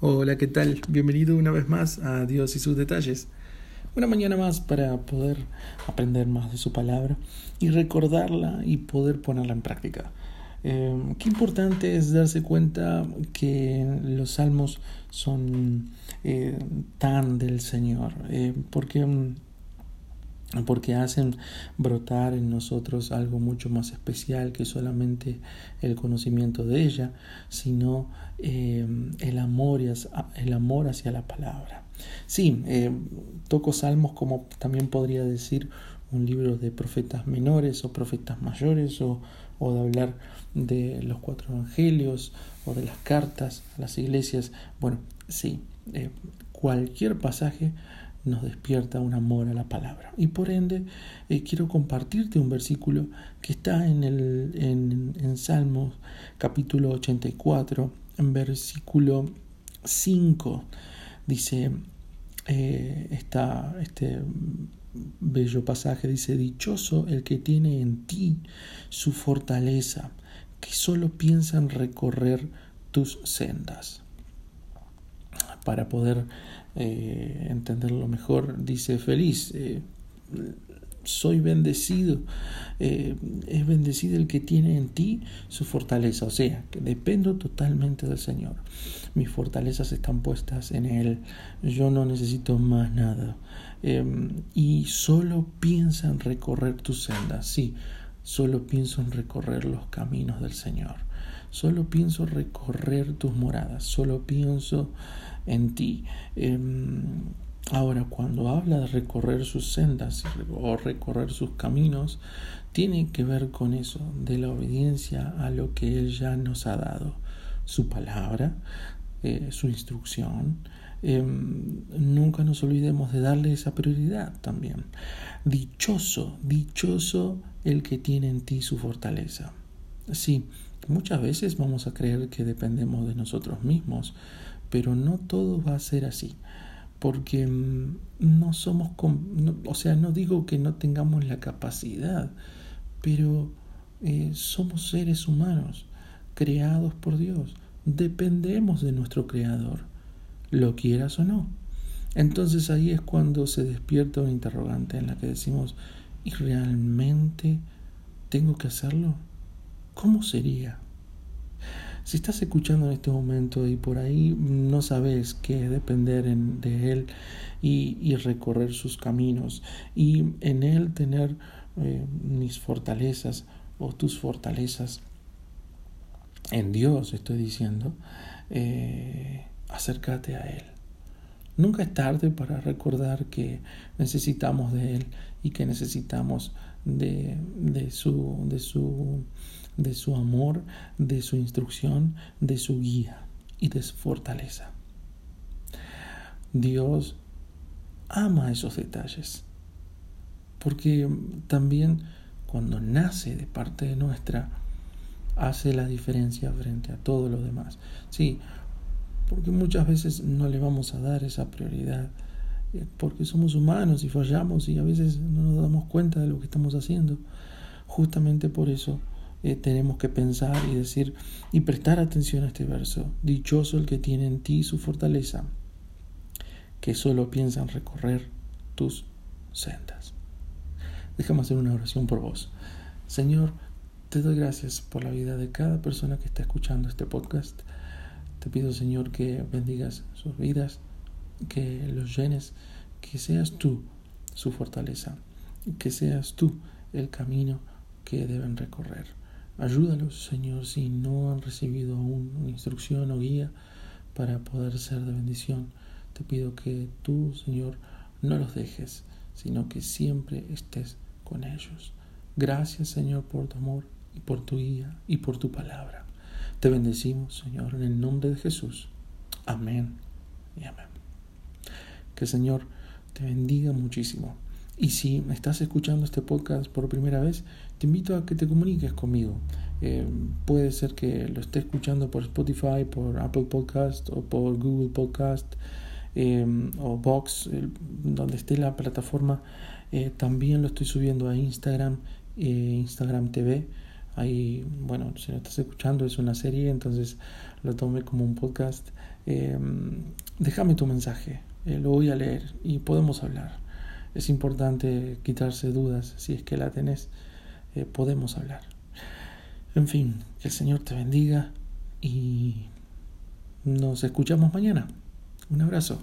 Hola, ¿qué tal? Bienvenido una vez más a Dios y sus detalles. Una mañana más para poder aprender más de su palabra y recordarla y poder ponerla en práctica. Eh, qué importante es darse cuenta que los salmos son eh, tan del Señor, eh, porque mm, porque hacen brotar en nosotros algo mucho más especial que solamente el conocimiento de ella, sino eh, el, amor el amor hacia la palabra. Sí, eh, toco salmos como también podría decir un libro de profetas menores o profetas mayores o, o de hablar de los cuatro evangelios o de las cartas a las iglesias. Bueno, sí, eh, cualquier pasaje nos despierta un amor a la palabra. Y por ende, eh, quiero compartirte un versículo que está en, el, en, Salmos capítulo 84, en versículo 5. Dice, eh, este bello pasaje, dice, dichoso el que tiene en ti su fortaleza, que solo piensa en recorrer tus sendas. Para poder eh, entenderlo mejor, dice feliz, eh, soy bendecido, eh, es bendecido el que tiene en ti su fortaleza, o sea, que dependo totalmente del Señor. Mis fortalezas están puestas en Él, yo no necesito más nada. y solo piensa en recorrer tus sendas, sí, solo pienso en recorrer los caminos del Señor, solo pienso recorrer tus moradas, solo pienso en ti. Em, ahora, cuando habla de recorrer sus sendas o recorrer sus caminos, tiene que ver con eso, de la obediencia a lo que Él ya nos ha dado, su palabra, eh, su instrucción. Em, nunca nos olvidemos de darle esa prioridad también. Dichoso, dichoso el que tiene en ti su fortaleza. Sí, muchas veces vamos a creer que dependemos de nosotros mismos, pero no todo va a ser así, porque mm, no somos, o sea, no digo que no tengamos la capacidad, pero eh, somos seres humanos, creados por Dios, dependemos de nuestro Creador, lo quieras o no. Entonces ahí es cuando se despierta una interrogante en la que decimos, ¿y realmente tengo que hacerlo? ¿Cómo sería? Si estás escuchando en este momento y por ahí no sabes qué es depender de Él y, recorrer sus caminos y en Él tener eh, mis fortalezas o tus fortalezas, en Dios estoy diciendo, eh, acércate a Él. Nunca es tarde para recordar que necesitamos de Él y que necesitamos de, de, su, de, su, de su amor, de su instrucción, de su guía y de su fortaleza. Dios ama esos detalles, porque también cuando nace de parte de nuestra, hace la diferencia frente a todo lo demás. Sí, porque muchas veces no le vamos a dar esa prioridad, eh, porque somos humanos y fallamos y a veces no nos damos cuenta de lo que estamos haciendo. Justamente por eso eh, tenemos que pensar y decir y prestar atención a este verso. Dichoso el que tiene en ti su fortaleza, que solo piensa en recorrer tus sendas. Déjame hacer una oración por vos. Señor, te doy gracias por la vida de cada persona que está escuchando este podcast. Te pido, Señor, que bendigas sus vidas, que los llenes, que seas tú su fortaleza, que seas tú el camino que deben recorrer. Ayúdalos, Señor, si no han recibido aún instrucción o guía para poder ser de bendición. Te pido que tú, Señor, no los dejes, sino que siempre estés con ellos. Gracias, Señor, por tu amor por tu guía y por tu palabra. Te bendecimos, Señor, en el nombre de Jesús. Amén y amén. Que el Señor te bendiga muchísimo. Y si estás escuchando este podcast por primera vez, te invito a que te comuniques conmigo. Eh, puede ser que lo esté escuchando por Spotify, por Apple Podcast o por Google Podcast eh, o Box, donde esté la plataforma. Eh, también lo estoy subiendo a Instagram, Instagram TV. Ahí, bueno, si lo estás escuchando es una serie, entonces lo tomé como un podcast. Em, déjame tu mensaje, eh, lo voy a leer y podemos hablar. Es importante quitarse dudas, si es que la tenés, eh, podemos hablar. En fin, que el Señor te bendiga y nos escuchamos mañana. Un abrazo.